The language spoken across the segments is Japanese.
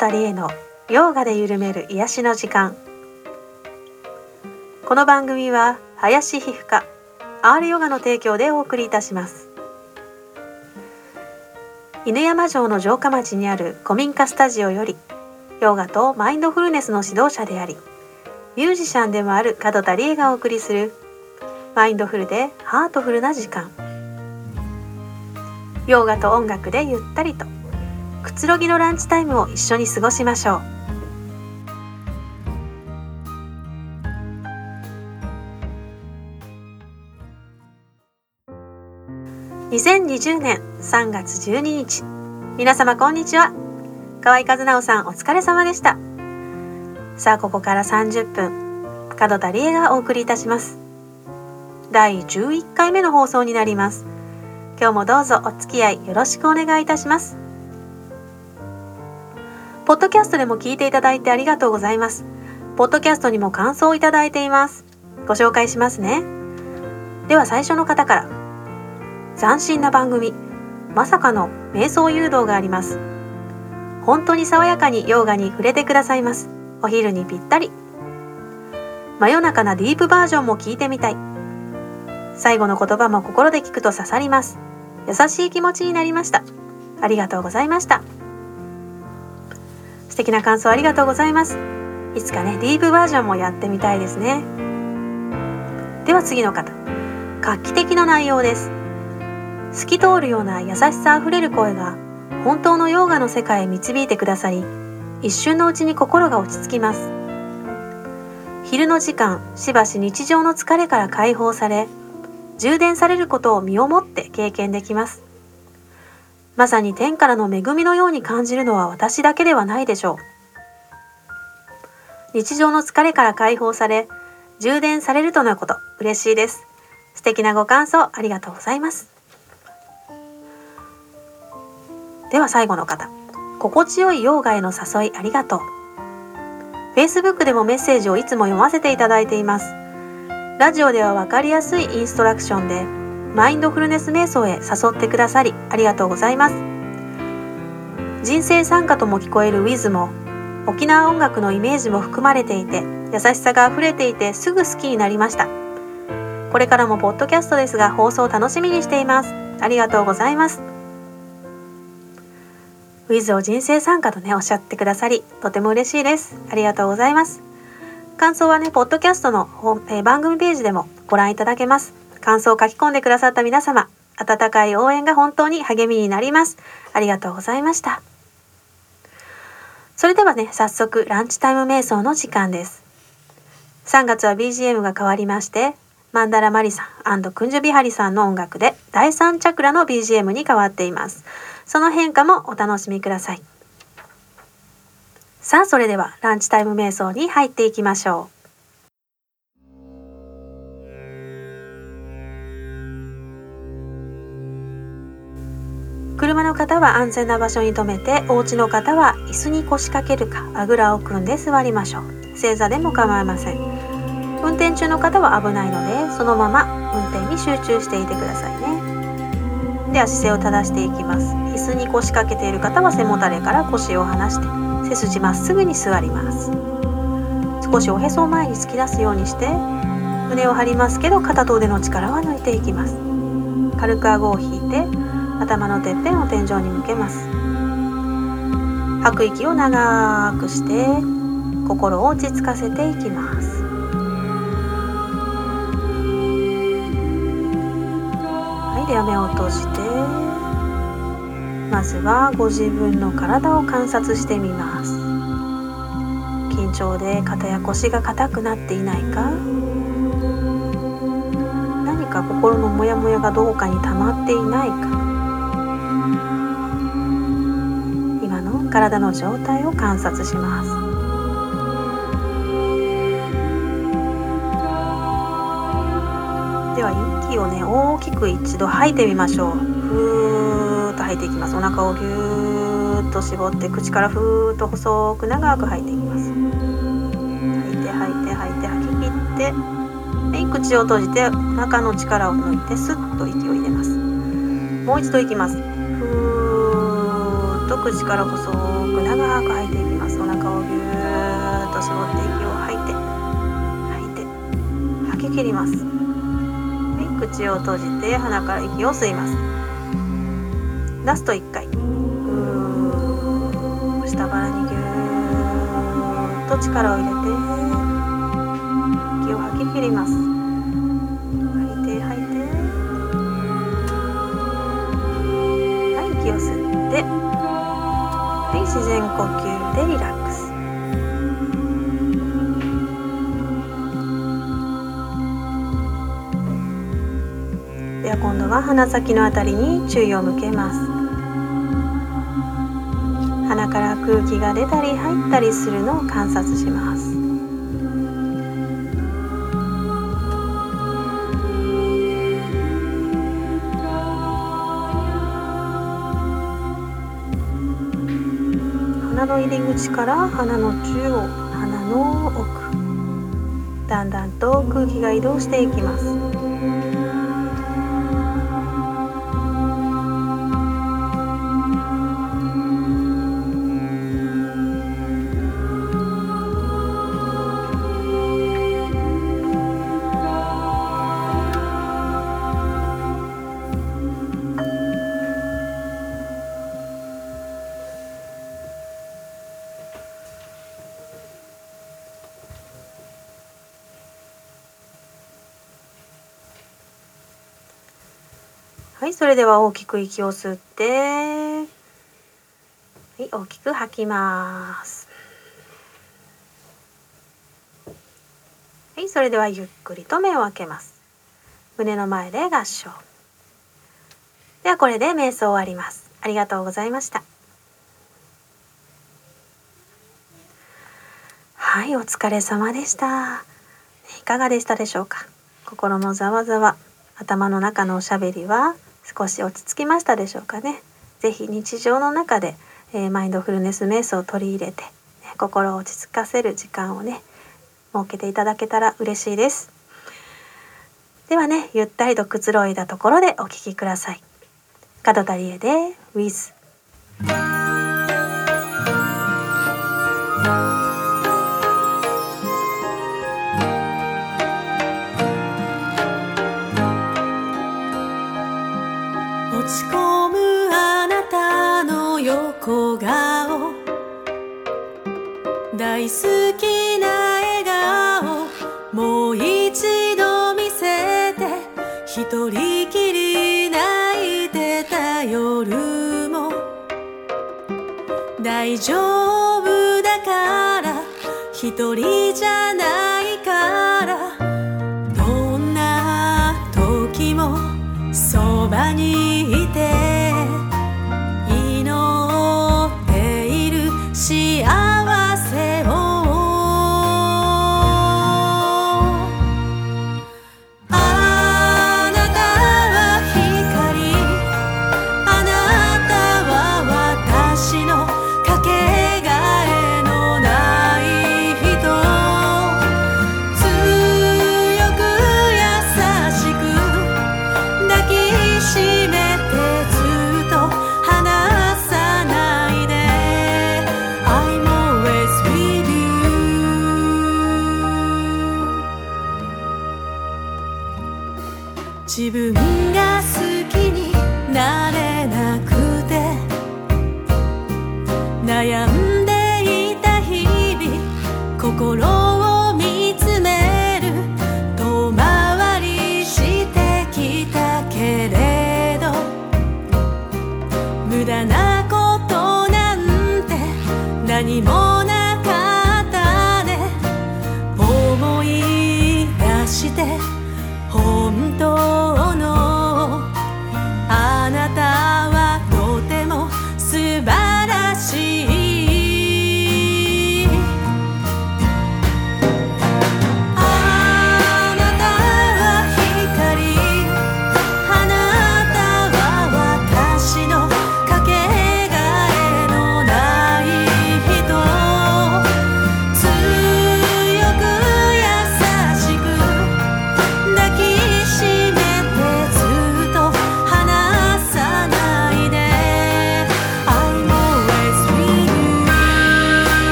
田理恵のヨーガで緩める癒しの時間。この番組は林皮膚科 R ヨガの提供でお送りいたします。犬山城の城下町にある古民家スタジオよりヨガとマインドフルネスの指導者でありミュージシャンでもある門田理恵がお送りするマインドフルでハートフルな時間。ヨガと音楽でゆったりと。くつろぎのランチタイムを一緒に過ごしましょう。2020年3月12日皆様こんにちは。河合和直さんお疲れ様でした。さあここから30分門田理恵がお送りいたします。第11回目の放送になります。今日もどうぞお付き合いよろしくお願いいたします。ポッドキャストでも聞いていただいてありがとうございます。ポッドキャストにも感想をいただいています。ご紹介しますね。では最初の方から。斬新な番組まさかの瞑想誘導があります。本当に爽やかにヨガに触れてくださいます。お昼にぴったり。真夜中なディープバージョンも聞いてみたい。最後の言葉も心で聞くと刺さります。優しい気持ちになりました。ありがとうございました。素敵な感想ありがとうございます。いつかねディープバージョンもやってみたいですね。では次の方。画期的な内容です。透き通るような優しさあふれる声が本当のヨーガの世界へ導いてくださり一瞬のうちに心が落ち着きます。昼の時間しばし日常の疲れから解放され充電されることを身をもって経験できます。まさに天からの恵みのように感じるのは私だけではないでしょう。日常の疲れから解放され充電されるとのこと。嬉しいです。素敵なご感想ありがとうございます。では最後の方。心地よいヨーガへの誘いありがとう。Facebook でもメッセージをいつも読ませていただいています。ラジオでは分かりやすいインストラクションでマインドフルネス瞑想へ誘ってくださりありがとうございます。人生参加とも聞こえるウィズも沖縄音楽のイメージも含まれていて優しさがあふれていてすぐ好きになりました。これからもポッドキャストですが放送楽しみにしています。ありがとうございます。ウィズを人生参加とねおっしゃってくださりとても嬉しいです。ありがとうございます。感想はね、ポッドキャストのえー、番組ページでもご覧いただけます。感想を書き込んでくださった皆様、温かい応援が本当に励みになります。ありがとうございました。それではね、早速ランチタイム瞑想の時間です。3月は BGM が変わりまして、マンダラマリさんクンジュビハリさんの音楽で第3チャクラの BGM に変わっています。その変化もお楽しみください。さあそれではランチタイム瞑想に入っていきましょう車の方は安全な場所に停めてお家の方は椅子に腰掛けるかあぐらを組んで座りましょう。正座でも構いません。運転中の方は危ないのでそのまま運転に集中していてくださいね。では姿勢を正していきます。椅子に腰掛けている方は背もたれから腰を離して背筋まっすぐに座ります。少しおへそを前に突き出すようにして胸を張りますけど片と腕の力は抜いていきます。軽く顎を引いて頭のてっぺんを天井に向けます。吐く息を長くして心を落ち着かせていきます。はいでは目を閉じてまずはご自分の体を観察してみます。緊張で肩や腰が硬くなっていないか。何か心のモヤモヤがどこかに溜まっていないか。体の状態を観察します。では息をね大きく一度吐いてみましょう。ふーと吐いていきます。お腹をぎゅーっと絞って口からふーっと細く長く吐いていきます。吐いて吐いて吐いて吐き切ってはい口を閉じてお腹の力を抜いてスッと息を入れます。もう一度いきます。ふーっと口から細く長く吐いていきますお腹をぎゅーっと絞って息を吐いて。吐いて吐き切ります。はい口を閉じて鼻から息を吸います。ラスト1回。下腹にぎゅーっと力を入れて息を吐き切ります。吐いて吐いて。はい息を吸って。自然呼吸でリラックス。では今度は鼻先のあたりに注意を向けます。鼻から空気が出たり入ったりするのを観察します。口から鼻の中央鼻の奥。だんだんと空気が移動していきます。れでは大きく息を吸ってはい大きく吐きます。はいそれではゆっくりと目を開けます。胸の前で合掌。ではこれで瞑想終わります。ありがとうございました。はいお疲れ様でした。いかがでしたでしょうか？心のざわざわ。頭の中のおしゃべりは少し落ち着きましたでしょうかね。是非日常の中で、えー、マインドフルネス瞑想を取り入れて、ね、心を落ち着かせる時間をね設けていただけたら嬉しいです。ではねゆったりとくつろいだところでお聴きください。角田理恵で With ち込むあなたの横顔。大好きな笑顔。もう一度見せて。一人きり泣いてた夜も。大丈夫だから。一人じゃないから。どんな時もそばに何もなかったね。思い出して本当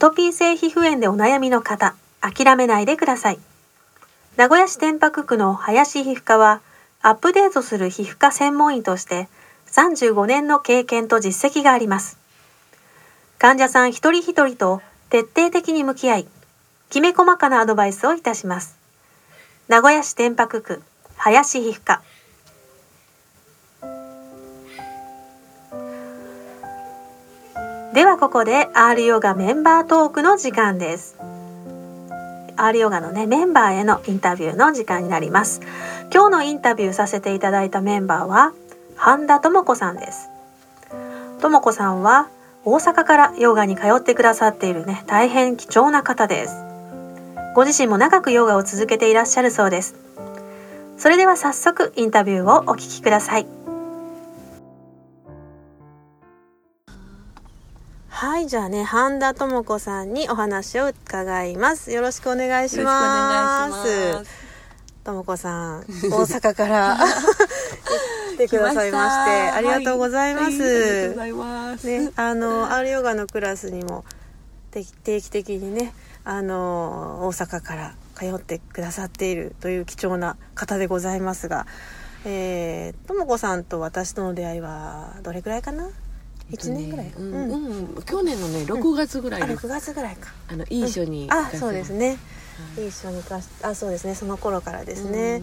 トピー性皮膚炎でお悩みの方、諦めないでください。名古屋市天白区の林皮膚科は、アップデートする皮膚科専門医として35年の経験と実績があります。患者さん一人一人と徹底的に向き合い、きめ細かなアドバイスをいたします。名古屋市天白区林皮膚科ではここで R ヨガメンバートークの時間です。R ヨガのねメンバーへのインタビューの時間になります。今日のインタビューさせていただいたメンバーは半田智子さんです。智子さんは大阪からヨガに通ってくださっているね大変貴重な方です。ご自身も長くヨガを続けていらっしゃるそうです。それでは早速インタビューをお聞きください。はい、じゃあね、半田智子さんにお話を伺います。よろしくお願いします。よろしくお願いします。智子さん、大阪から 来てくださいまして、ありがとうございます。はいありがとうございます。ね、あの、アールヨガのクラスにも定期的にね、あの、大阪から通ってくださっているという貴重な方でございますが、えー、ともこさんと私との出会いはどれぐらいかな？1年ぐらい、うん、うんうん去年のね6月ぐらいあに、6月ぐらいか。あのいい書にあそうですね。はい。一緒にあそうですねその頃からですね、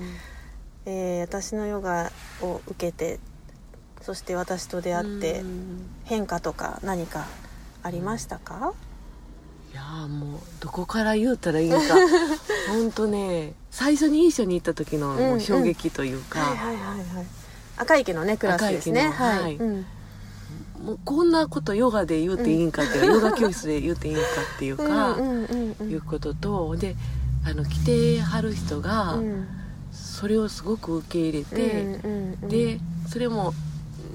えー私のヨガを受けてそして私と出会ってうん。変化とか何かありましたか、いやーもうどこから言うたらいいんか。本当ね最初にいい書に行った時のもう衝撃というか、はいはいはいはい。赤池のねクラスですね。赤池のはい、はい。うんもうこんなことヨガで言うていいんかって、ヨガ教室で言うていいんかっていうか、うんうんうんうん。いうこととであの来てはる人が、うんそれをすごく受け入れて、うんうんうんでそれも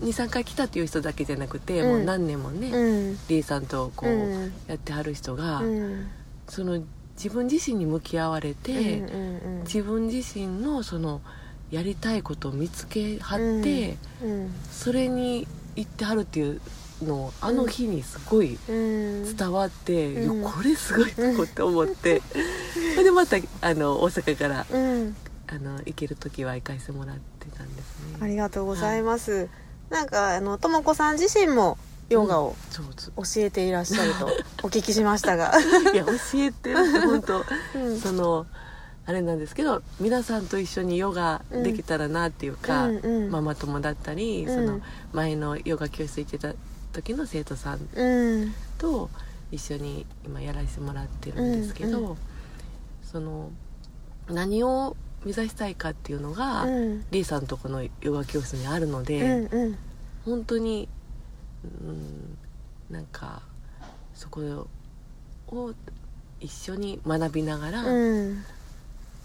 23回来たっていう人だけじゃなくて、うん。もう何年もね、うん。リーさんとこう、うん。やってはる人が、うん。その自分自身に向き合われて、うんうんうん。自分自身のそのやりたいことを見つけはって、うん。それに行ってはるっていうのをあの日にすごいうん。伝わって、うん。これすごいとこって思って、それ でまたあの大阪からうん。あの行ける時は行かせてもらってたんですね。ありがとうございます、なんかあのともこさん自身もヨガを教えていらっしゃるとお聞きしましたが、いや教えてるって本当。うん。そのあれなんですけど皆さんと一緒にヨガできたらなっていうか、うんうん。ママ友だったり、うん。その前のヨガ教室行ってた時の生徒さんうん。と一緒に今やらせてもらってるんですけど、うんうその何を目指したいかっていうのが、うん。リーさんとこのヨガ教室にあるのうで、んうん。本当に、うん、なんかそこを一緒に学びながら、うん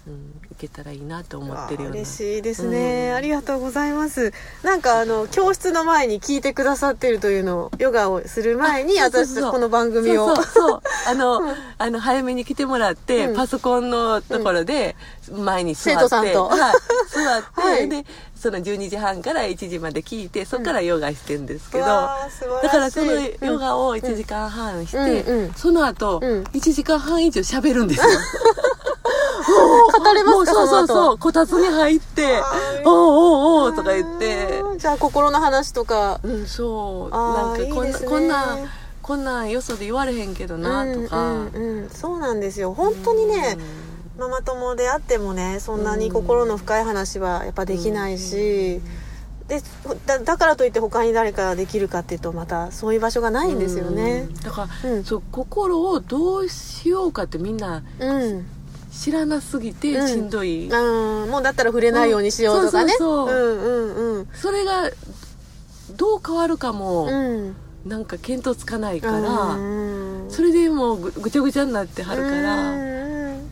うん、いけたらいいなと思ってるような。嬉しいですね、うん。ありがとうございます。なんかあの教室の前に聞いてくださってるというのをヨガをする前に私たちこの番組を。そうそうそう。あの,、あの早めに来てもらって、うん。パソコンのところで前に座って、生徒さんと。はい、座って、はい。でその12時半から1時まで聞いてそこからヨガしてるんですけど、わあ素晴らしい。だからそのヨガを1時間半して、うんうんその後、うん。1時間半以上喋るんですよ 語れますかそうそううそうこたつに入って「おうおうおう」とか言って。じゃあ心の話とか。うんそう。なんかこんなこんなこんなんよそで言われへんけどなとか、うんうんうん、そうなんですよ。本当にね、ママ友であってもねそんなに心の深い話はやっぱできないし、でだだからといって他に誰かできるかっていうとまたそういう場所がないんですよね。うん。だから、うん。そう心をどうしようかってみんなうん、知らなすぎてうん。しんどい、うん、もうだったら触れないようにしようとかね。うん。それがどう変わるかも、うん。なんか見当つかないから、うんそれでもうぐぐちゃぐちゃになってはるから、うん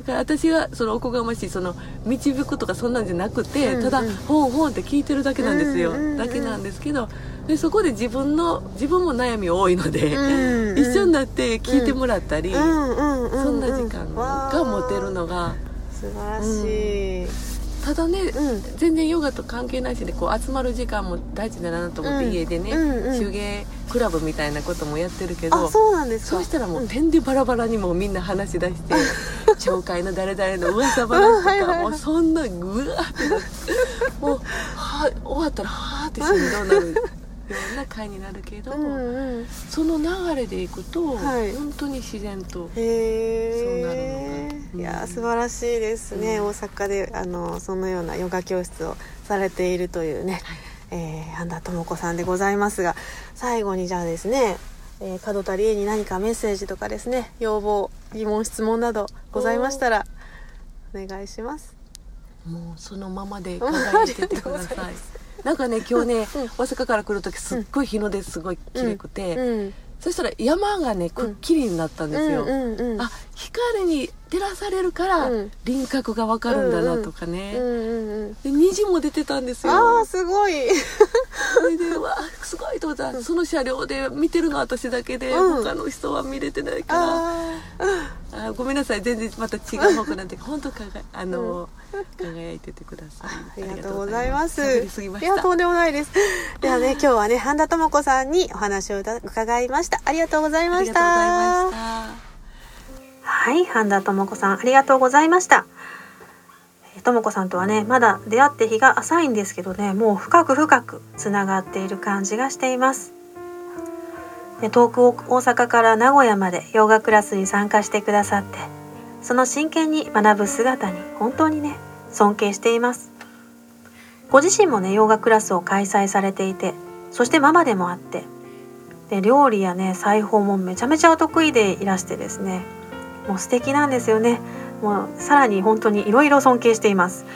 だから私がそのおこがましいその導くとかそんなんじゃなくて、うんただうんほんほんって聞いてるだけなんですよ、うんうんうん。だけなんですけどでそこで自分の自分も悩み多いので、うん 一緒になって聞いてもらったり、うんうんうん。そんな時間が持てるのが。素晴らしい、ただね、うん。全然ヨガと関係ないしでこう集まる時間も大事だなと思って、うん。家でね、うんうん。手芸クラブみたいなこともやってるけどあそうなんですか。そうしたらもううん。点でバラバラにもうみんな話し出して 紹介の誰々の噂話とはいはいかもうそんなぐわーってもうは終わったらはーってしんどなるな会になるけど、うんうん。その流れでいくと、はい。本当に自然とへそうなるえのかいや素晴らしいですね、うん。大阪であのそのようなヨガ教室をされているというね、えー、半田智子さんでございますが最後にじゃあですね、えー、門田理恵に何かメッセージとかですね要望疑問質問などございましたらお願いします。もうそのままで輝いててください なんかね今日ね、うん。大阪から来る時すっごい日の出すごい綺麗くて、うん。そしたら山がねくっきりになったんですよ、あ光に照らされるからうん。輪郭がわかるんだなとかね、うんうんうんで虹も出てたんですよ。ああすごい。それでわあすごいと思った。らその車両で見てるのは私だけで、うん。他の人は見れてないから。ああごめんなさい。全然また違う方向なんで本当かがあの、輝いててください。ありがとうございます。いや、とんでもないです。ではね、今日はね、半田智子さんにお話を伺いました。ありがとうございましありがとうございた。ましたはい、半田智子さん、ありがとうございました。えー智子さんとはね、まだ出会って日が浅いんですけどね、もう深く深くつながっている感じがしています。遠く大阪から名古屋までヨガクラスに参加してくださって、その真剣に学ぶ姿に本当にね、尊敬しています。ご自身もね、ヨガクラスを開催されていて、そしてママでもあって、で料理やね、裁縫もめちゃめちゃお得意でいらしてですね、もう素敵なんですよね。もうさらに本当にいろいろ尊敬しています。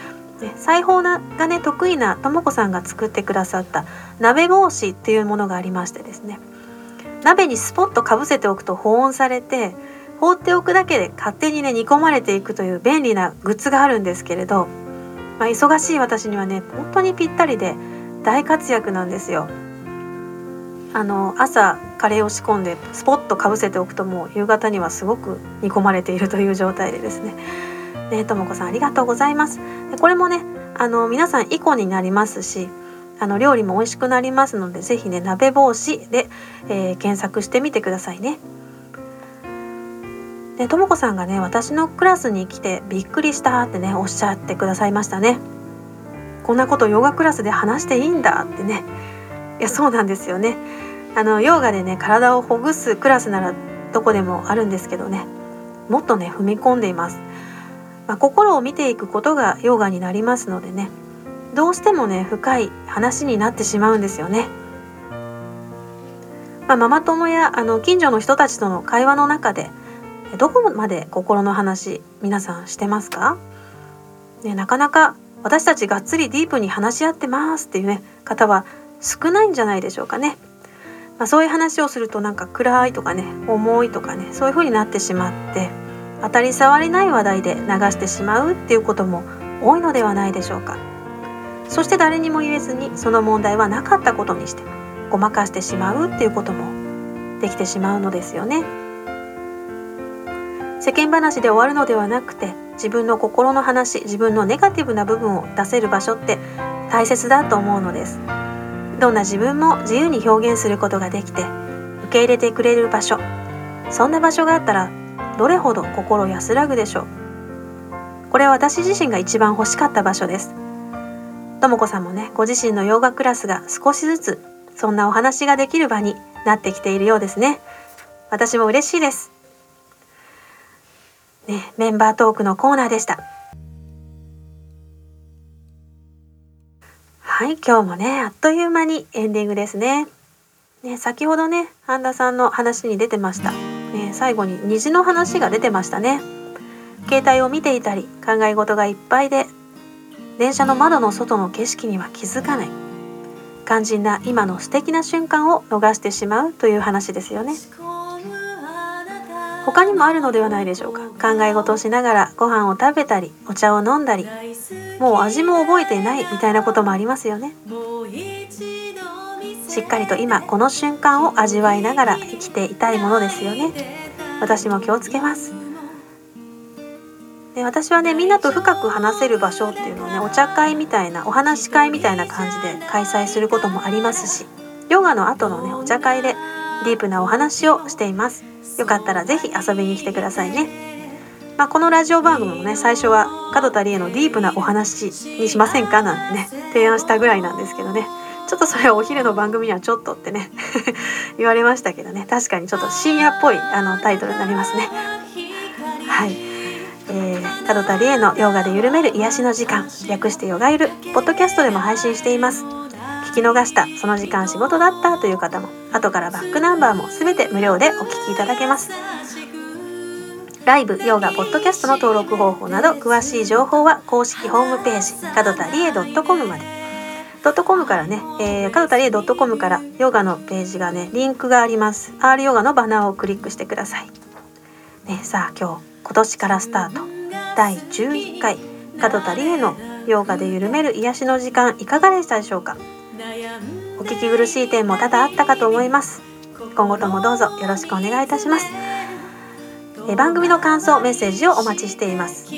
裁縫がね得意なとも子さんが作ってくださった鍋帽子っていうものがありましてですね鍋にスポッとかぶせておくと保温されて放っておくだけで勝手にね煮込まれていくという便利なグッズがあるんですけれど、まあ、忙しい私にはね本当にぴったりで大活躍なんですよ。あの朝カレーを仕込んでスポッとかぶせておくともう夕方にはすごく煮込まれているという状態でですね。ねともこさんありがとうございます。でこれもねあの皆さん以降になりますしあの料理も美味しくなりますのでぜひね鍋帽子で、えー検索してみてくださいね。でともこさんがね私のクラスに来てびっくりしたってねおっしゃってくださいましたね。こんなことヨガクラスで話していいんだってねいやそうなんですよね。あのヨガでね体をほぐすクラスならどこでもあるんですけどねもっとね踏み込んでいます。まあ、心を見ていくことがヨガになりますのでねどうしてもね深い話になってしまうんですよね。まあ、ママ友やあの近所の人たちとの会話の中でどこまで心の話皆さんしてますか、ね、なかなか私たちがっつりディープに話し合ってますっていうね方は少ないんじゃないでしょうかね。まあ、そういう話をするとなんか暗いとかね重いとかねそういう風になってしまって当たり障りない話題で流してしまうっていうことも多いのではないでしょうか。そして誰にも言えずにその問題はなかったことにしてごまかしてしまうっていうこともできてしまうのですよね。世間話で終わるのではなくて自分の心の話自分のネガティブな部分を出せる場所って大切だと思うのです。どんな自分も自由に表現することができて受け入れてくれる場所。そんな場所があったらどれほど心安らぐでしょう。これは私自身が一番欲しかった場所です。ともこさんもねご自身のヨガクラスが少しずつそんなお話ができる場になってきているようですね。私も嬉しいです。ねメンバートークのコーナーでした。はい今日もねあっという間にエンディングですね。ね先ほどね半田さんの話に出てました、ね、最後に虹の話が出てましたね。携帯を見ていたり考え事がいっぱいで電車の窓の外の景色には気づかない。肝心な今の素敵な瞬間を逃してしまうという話ですよね。他にもあるのではないでしょうか。考え事をしながらご飯を食べたりお茶を飲んだり。もう味も覚えていないみたいなこともありますよね。しっかりと今この瞬間を味わいながら生きていたいものですよね。私も気をつけます。で私はねみんなと深く話せる場所っていうのをねお茶会みたいなお話し会みたいな感じで開催することもありますしヨガの後のねお茶会でディープなお話をしています。よかったら是非遊びに来てくださいね。まあ、このラジオ番組もね最初は門田理恵のディープなお話にしませんかなんてね提案したぐらいなんですけどね。ちょっとそれはお昼の番組にはちょっとってね 言われましたけどね。確かにちょっと深夜っぽいあのタイトルになりますね。はい、えー、門田理恵のヨガで緩める癒しの時間略してヨガゆるポッドキャストでも配信しています。聞き逃した。その時間仕事だったという方も。後からバックナンバーも全て無料でお聞きいただけます。ライブ、ヨガ、ポッドキャストの登録方法など詳しい情報は公式ホームページ角田理恵 .com まで。ドットコムからね、えー、角田理恵 .com からヨガのページがねリンクがあります。R ヨガのバナーをクリックしてください、ね、さあ今日今年からスタート。第11回角田理恵のヨガで緩める癒しの時間いかがでしたでしょうか？お聞き苦しい点も多々あったかと思います。今後ともどうぞよろしくお願いいたします。え番組の感想メッセージをお待ちしています。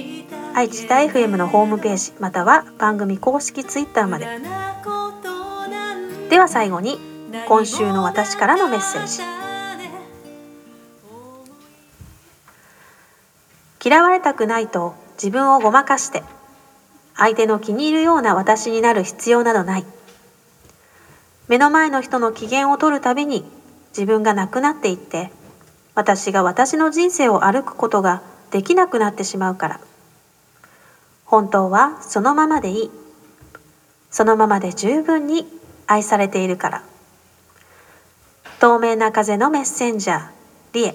愛知大 FM のホームページまたは番組公式ツイッターまで。では最後に今週の私からのメッセージ。嫌われたくないと自分をごまかして相手の気に入るような私になる必要などない。目の前の人の機嫌を取るたびに自分がなくなっていって私が私の人生を歩くことができなくなってしまうから。本当はそのままでいい。そのままで十分に愛されているから。透明な風のメッセンジャーリエ。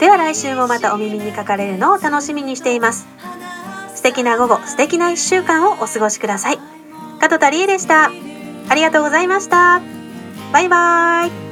では来週もまたお耳にかかれるのを楽しみにしています。敵な午後素敵な1週間をお過ごしください。加藤田理恵でした。ありがとうございました。バイバーイ。